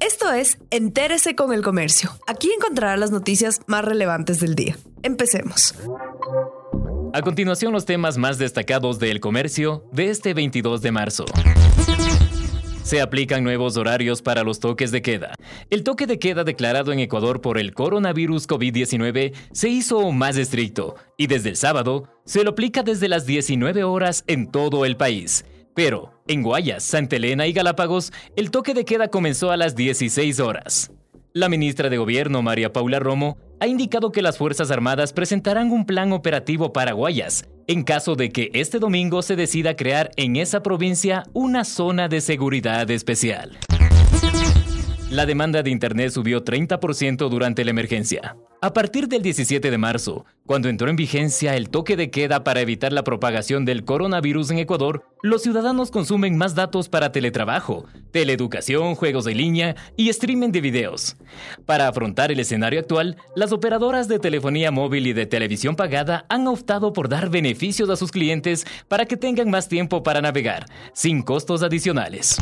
Esto es Entérese con el Comercio. Aquí encontrará las noticias más relevantes del día. Empecemos. A continuación, los temas más destacados del comercio de este 22 de marzo. Se aplican nuevos horarios para los toques de queda. El toque de queda declarado en Ecuador por el coronavirus COVID-19 se hizo más estricto y desde el sábado se lo aplica desde las 19 horas en todo el país. Pero en Guayas, Santa Elena y Galápagos, el toque de queda comenzó a las 16 horas. La ministra de Gobierno, María Paula Romo, ha indicado que las Fuerzas Armadas presentarán un plan operativo para Guayas en caso de que este domingo se decida crear en esa provincia una zona de seguridad especial. La demanda de Internet subió 30% durante la emergencia. A partir del 17 de marzo, cuando entró en vigencia el toque de queda para evitar la propagación del coronavirus en Ecuador, los ciudadanos consumen más datos para teletrabajo, teleeducación, juegos de línea y streaming de videos. Para afrontar el escenario actual, las operadoras de telefonía móvil y de televisión pagada han optado por dar beneficios a sus clientes para que tengan más tiempo para navegar, sin costos adicionales.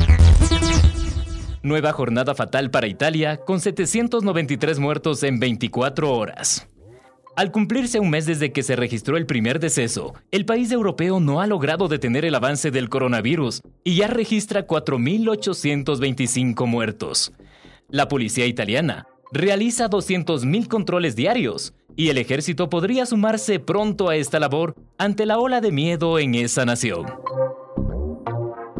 Nueva jornada fatal para Italia, con 793 muertos en 24 horas. Al cumplirse un mes desde que se registró el primer deceso, el país europeo no ha logrado detener el avance del coronavirus y ya registra 4.825 muertos. La policía italiana realiza 200.000 controles diarios y el ejército podría sumarse pronto a esta labor ante la ola de miedo en esa nación.